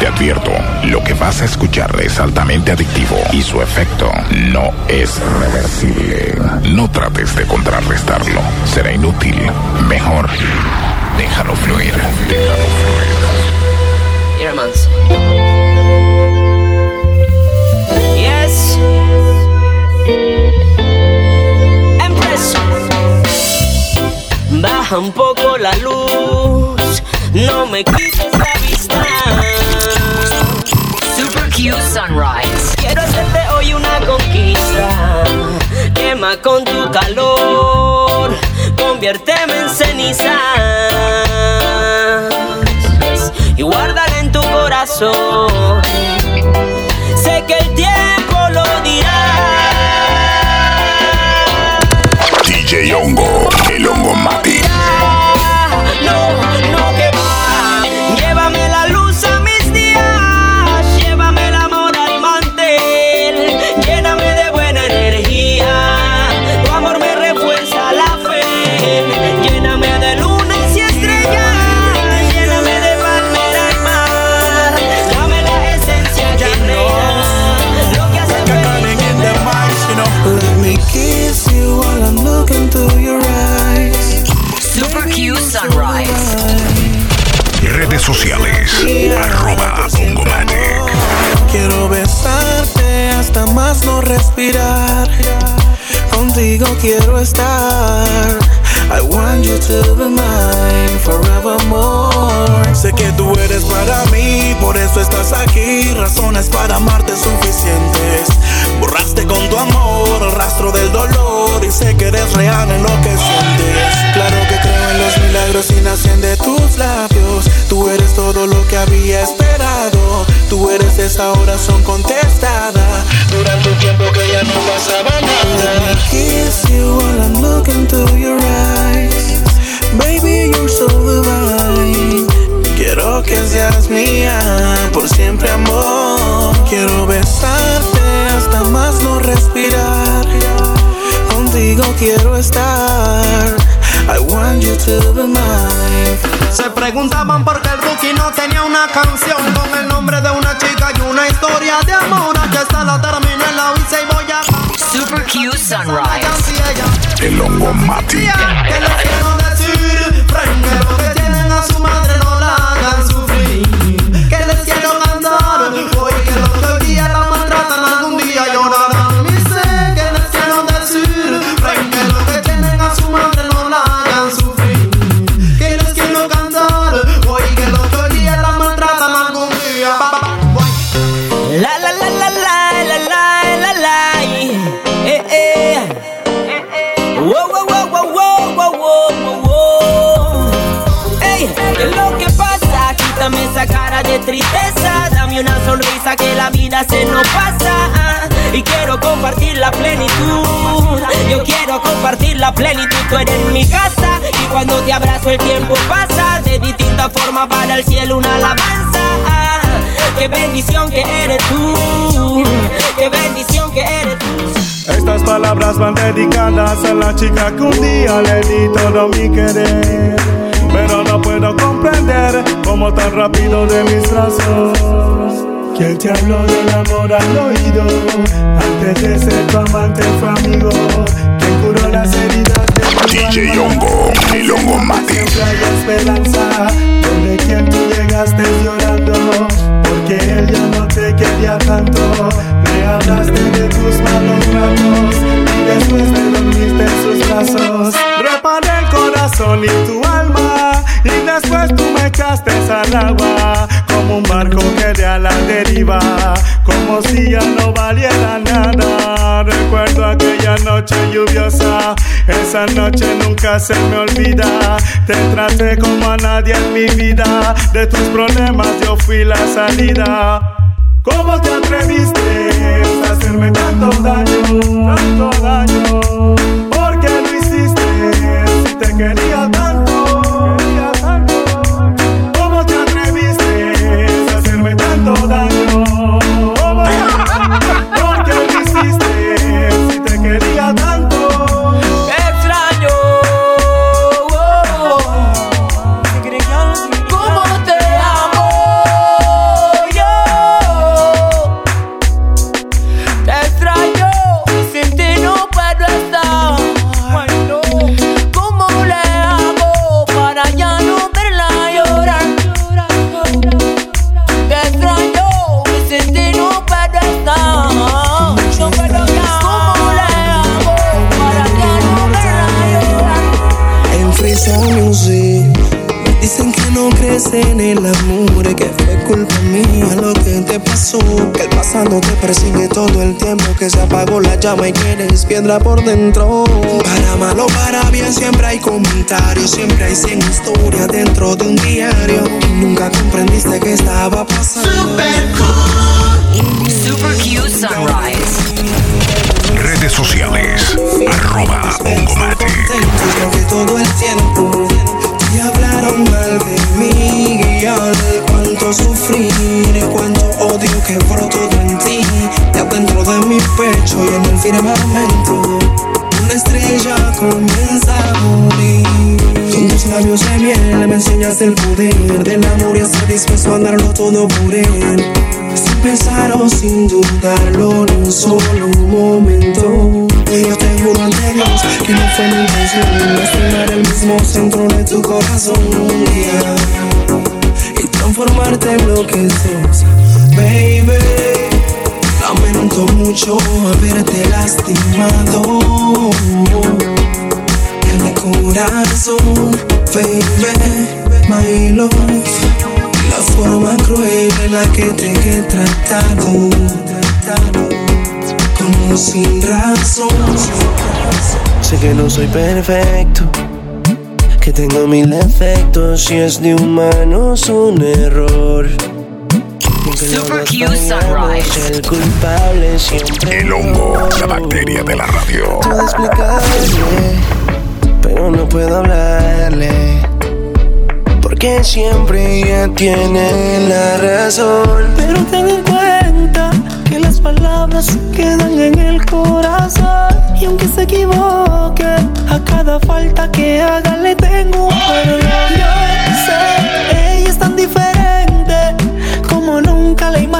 Te advierto, lo que vas a escuchar es altamente adictivo y su efecto no es reversible. No trates de contrarrestarlo, será inútil. Mejor, déjalo fluir, déjalo fluir. Yes. Empress. Baja un poco la luz, no me quites la vista. Quiero hacerte hoy una conquista. Quema con tu calor, conviérteme en ceniza. Y guárdala en tu corazón. Sé que el tiempo lo dirá. DJ Hongo, el Hongo Mati. Contigo quiero estar. I want you to be mine forevermore. Sé que tú eres para mí, por eso estás aquí. Razones para amarte suficientes. Borraste con tu amor el rastro del dolor y sé que eres real en lo que sientes. Claro que creo en los milagros y nacen de tus labios. Tú eres todo lo que había esperado. Tú eres esa oración contestada. Durante un tiempo que ya no pasaba nada. Kiss you while I'm looking your eyes. Baby, you're so divine. Quiero que seas mía por siempre, amor. Respirar. Contigo quiero estar. I want you to be mine. Se preguntaban por qué el rookie no tenía una canción con el nombre de una chica y una historia de amor. Aquí está la terminé, la hice y voy a Super Q Sunrise. El Hongo Mati. Se nos pasa Y quiero compartir la plenitud Yo quiero compartir la plenitud Tú eres mi casa Y cuando te abrazo el tiempo pasa De distintas formas para el cielo una alabanza Qué bendición que eres tú. Qué bendición que eres tú. Estas palabras van dedicadas a la chica que un día le di todo mi querer. Pero no puedo comprender cómo tan rápido de mis brazos. ¿Quién te habló del amor al oído? Antes de ser tu amante fue amigo. ¿Quién curó las heridas de tu DJ? Hongo, el Hongo Mati. Siempre hay esperanza. Donde quien tú llegaste llorando. Porque él ya no te quería tanto. Me hablaste de tus malos ratos. Y después te dormiste en sus brazos. Reparé el corazón y tu alma. Y después tú me echaste al agua. Como un barco que deriva. Como si ya no valiera nada. Recuerdo aquella noche lluviosa. Esa noche nunca se me olvida. Te traté como a nadie en mi vida. De tus problemas yo fui la salida. ¿Cómo te atreviste a hacerme tanto daño, tanto daño? ¿Por qué lo hiciste si te quería tanto, apagó la llama y eres piedra por dentro. Para mal o para bien siempre hay comentarios, siempre hay 100 historias dentro de un diario. Y nunca comprendiste que estaba pasando. Super Q Sunrise. Redes sociales. Arroba Ongomate. Creo que todo el tiempo te hablaron mal de mí y al cuánto sufrir y cuánto odio que brotó en ti pecho y en el firmamento una estrella comienza a morir. Con tus labios de miel me enseñas el poder del amor y estar dispuesto a darlo todo por él sin pensar o sin dudarlo ni un solo momento. Y yo te juro ante Dios que no fue mi intención lastimar el mismo centro de tu corazón un día y transformarte en lo que sos, baby. Lamento mucho haberte lastimado en mi corazón, baby, my love. La forma cruel en la que te he tratado, como sin razón. Sé que no soy perfecto, que tengo mil defectos y es de humanos un error. Super Q Sunrise. El culpable siempre El hongo, la bacteria de la radio. Puedo explicarle, pero no puedo hablarle. Porque siempre ella tiene la razón. Pero ten en cuenta que las palabras quedan en el corazón. Y aunque se equivoque, a cada falta que haga le tengo un perdón. Yo sé,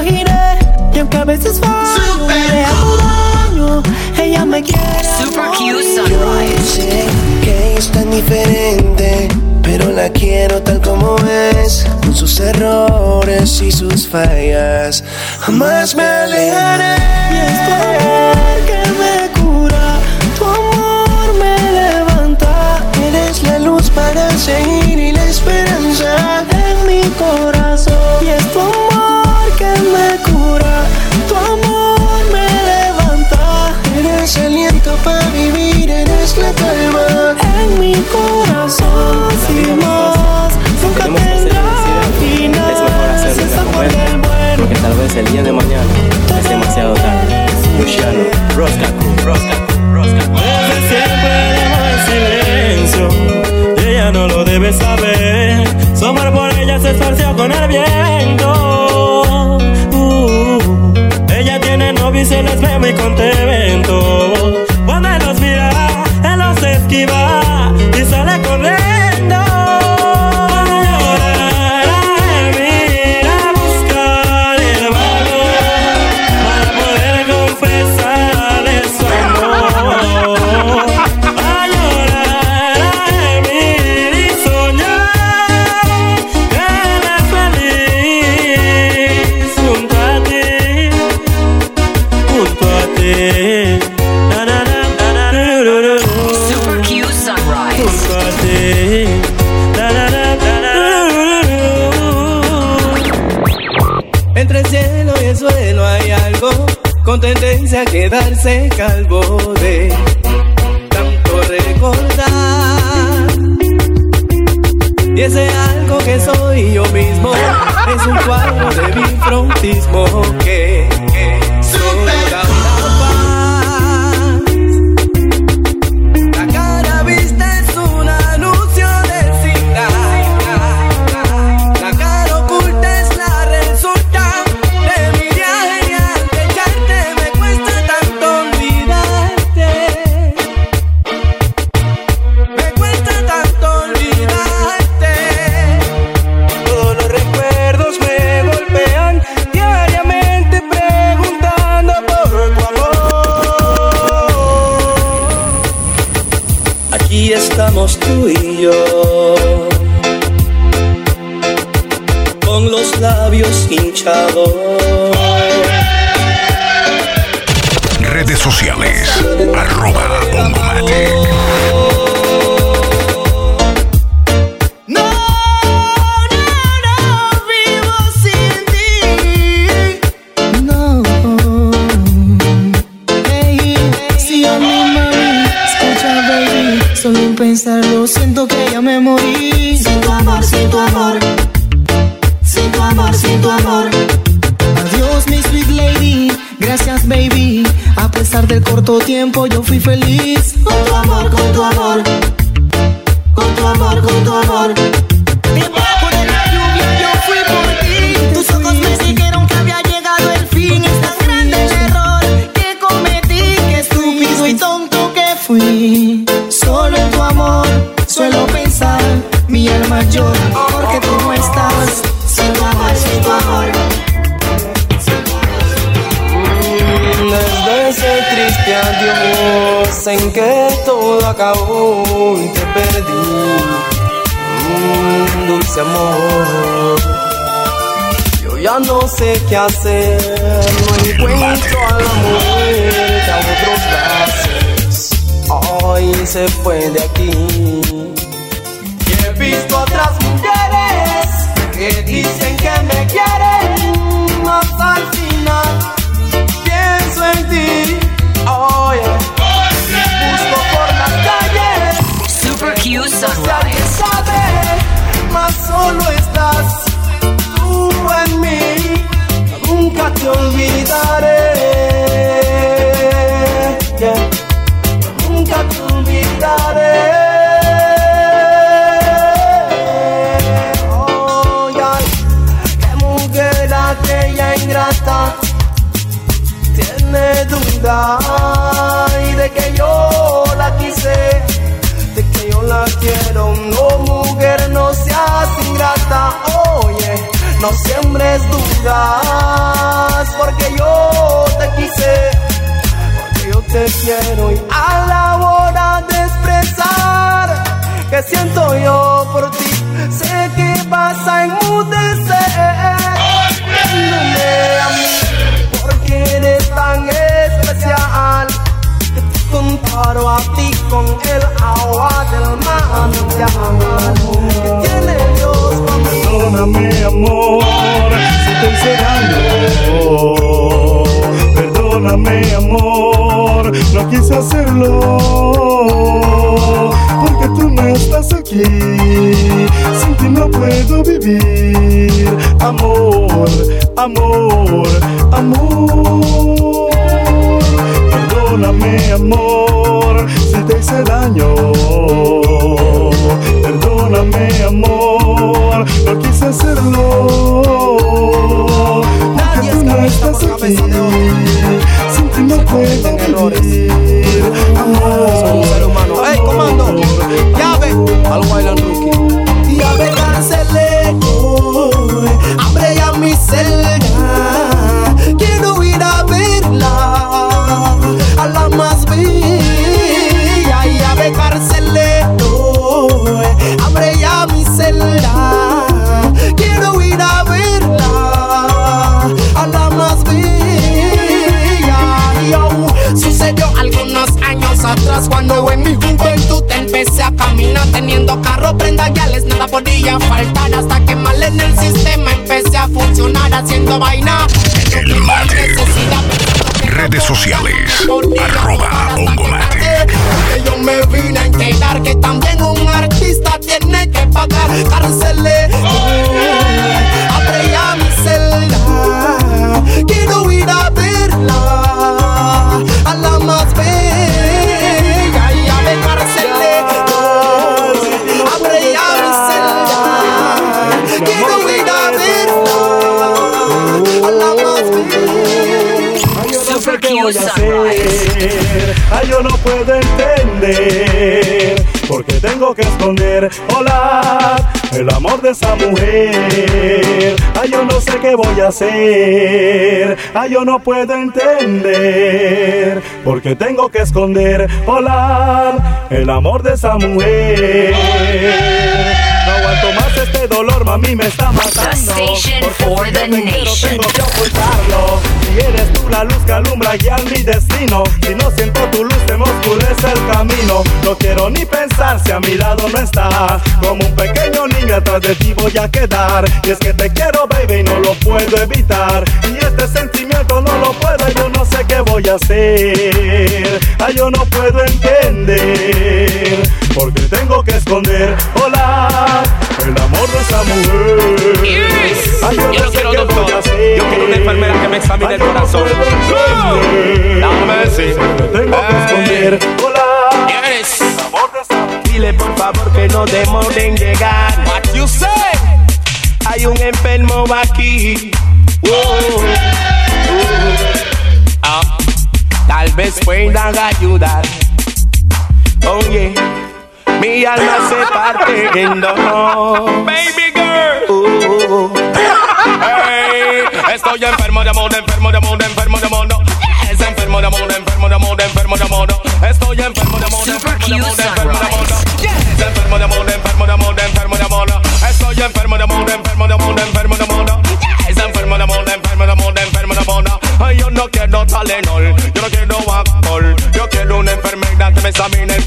imaginé. Y aunque a veces fallo, le hago daño, ella me quiere. Super Q Sunrise. que es tan diferente, pero la quiero tal como es, con sus errores y sus fallas. Jamás me alejaré. Y es tu amor que me cura, tu amor me levanta. Eres la luz para seguir y la esperanza en mi corazón. Y es tu amor aliento para vivir, eres la calma en mi corazón. Sin más, nunca tendrá final. es mejor hacerlo comer, el bueno. porque tal vez el día de mañana es demasiado tarde. Luciano, Roscacu, Roscacu, Roscacu. Siempre en silencio. Ella no lo debe saber. Su amor por ella se esparció con el viento. Uh, ella tiene novio y se les ve muy contento. Los quedarse calvo Con los labios hinchados. Redes sociales. Arroba y te perdí, Mm, dulce amor. Yo ya no sé qué hacer, no encuentro a la mujer que a otros brazos. Hoy se fue de aquí. Y he visto otras mujeres que dicen solo estás tú en mí. Nunca te olvidaré. Nunca te olvidaré. Oh, yeah. Qué mujer aquella ingrata tiene duda y de que yo la quise, de que yo la quiero. No oye, no siembres dudas, porque yo te quise, porque yo te quiero. Y a la hora de expresar que siento yo por ti, sé que vas a enmudecer. Viéndome a mí porque eres tan especial que te comparo a ti con el agua del manantial que tiene Dios mí. Perdóname, amor, si te hice daño. Perdóname, amor, no quise hacerlo. Porque tú no estás aquí, sin ti no puedo vivir. Amor, amor, amor. Perdóname, amor, hice daño. Perdóname, amor, no quise hacerlo. Porque Nadie tú no estás por aquí. Sin ti no puedo errores. vivir. Amor, Soy un ser humano. ¡Ey, comando! ¡Llave! Al Wayland empecé a caminar teniendo carro, prenda guiales, nada podía faltar hasta que mal en el sistema empecé a funcionar haciendo vaina. El Mate. Redes sociales. Arroba Bongomatic. Que yo me vine a enterar que también un artista tiene que pagar cárceles. Yo no puedo entender porque tengo que esconder, hola, el amor de esa mujer. Ay, yo no sé qué voy a hacer, ay, yo no puedo entender, porque tengo que esconder, hola, el amor de esa mujer. No aguanto más este dolor, mami, me está matando. station Porque for the nation. tengo que ocultarlo. Si eres tú la luz que alumbra guía mi destino. Si no siento tu luz, se me oscurece el camino. No quiero ni pensar si a mi lado no estás. Como un pequeño niño atrás de ti voy a quedar. Y es que te quiero, baby, y no lo puedo evitar. Y este sentimiento no lo puedo, yo no sé qué voy a hacer. Ay, yo no puedo entender. Porque tengo que esconder, hola, mujer. Ay, Yo no no quiero doctor, yo quiero una enfermera que me examine el corazón. Dame ese. Tengo que esconder, hola, Yes. Dile por favor que no demoren llegar. What you say? Hay un enfermo aquí. Oh, oh. Ah, tal vez puedan ayudar. Oye, mi alma se parte en dos. Baby girl. Hey, estoy enfermo de amor, enfermo de amor, enfermo de amor. Es enfermo de amor, enfermo de amor, enfermo de amor. Estoy enfermo de amor, Super enfermo de amor, enfermo de amor. Yes, enfermo de amor, enfermo de amor, enfermo de amor. Estoy enfermo de amor, enfermo de amor, enfermo de amor. Yes, enfermo de amor, enfermo de amor, enfermo de amor. Ay, yo no quiero Talenol, yo no quiero alcohol. Yo quiero una enfermedad que me examine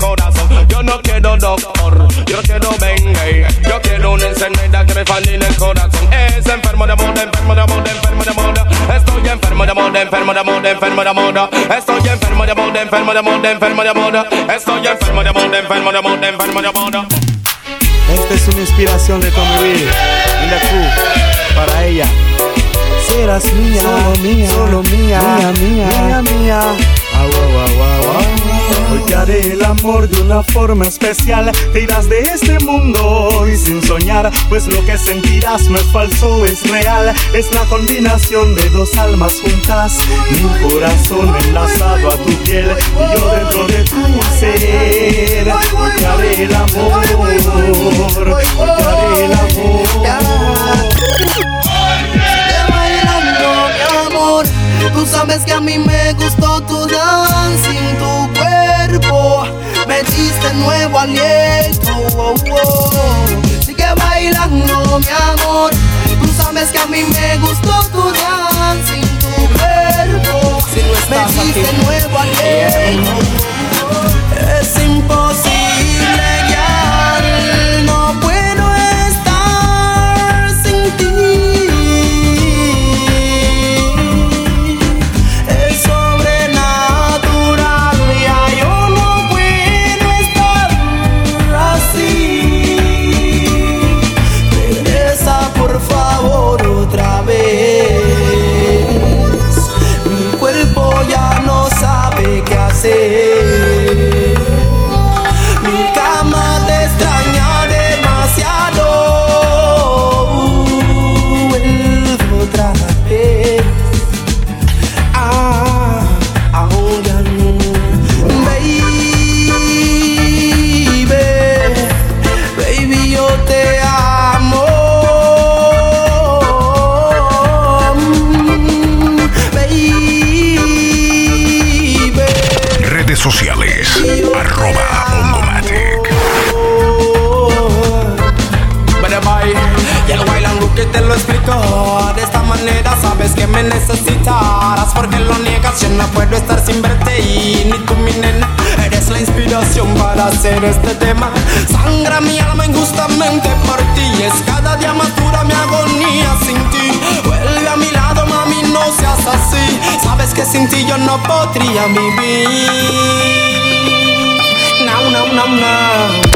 fascine el corazón. Es enfermo de amor, enfermo de amor, enfermo de. Estoy enfermo de amor, enfermo de amor, enfermo de. Estoy enfermo de amor, enfermo de amor, enfermo de. Estoy enfermo de amor, enfermo de amor, enfermo de amor. Esta es una inspiración de Tommy Lee y la Q para ella. Serás mía, solo mía, solo mía, mía, mía, mía, mía. Ah, guau, guau, guau. Hoy te haré el amor de una forma especial. Te irás de este mundo y sin soñar, pues lo que sentirás no es falso, es real. Es la combinación de dos almas juntas, mi corazón enlazado a tu piel y yo dentro de tu ser. Hoy te haré el amor, hoy te haré el amor. Sabes que a mí me gustó tu dancing, tu cuerpo. Me diste nuevo aliento. oh, oh. Sigue bailando, mi amor. Tú sabes que a mí me gustó tu dancing, tu cuerpo. Si no estás me diste aquí. nuevo aliento. Es imposible sociales. Arroba Ongomatic. Bye bye. Y el Wailan Rookie te lo explico. De esta manera sabes que me necesitarás. Porque lo niegas, yo no puedo estar sin verte. Y ni tú, mi nena, eres la inspiración para hacer este tema. Sangra mi alma injustamente por ti. Es cada día más dura mi agonía sin ti. Vuelve a mi así. Sabes que sin ti yo no podría vivir. No, no, no.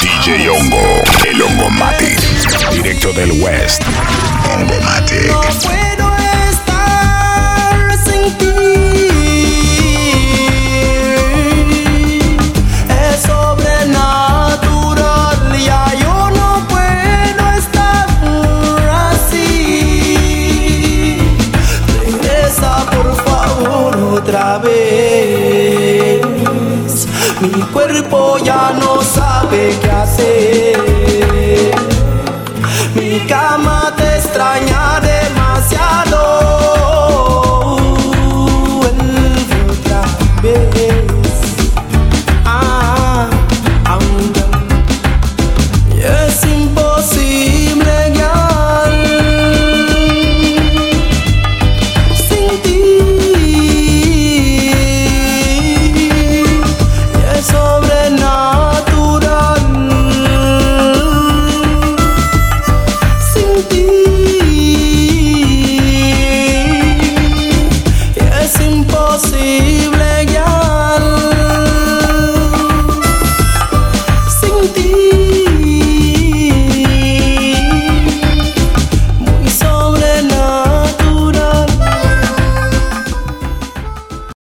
DJ Hongo. El Hongomatic. Directo del West. Hongomatic. No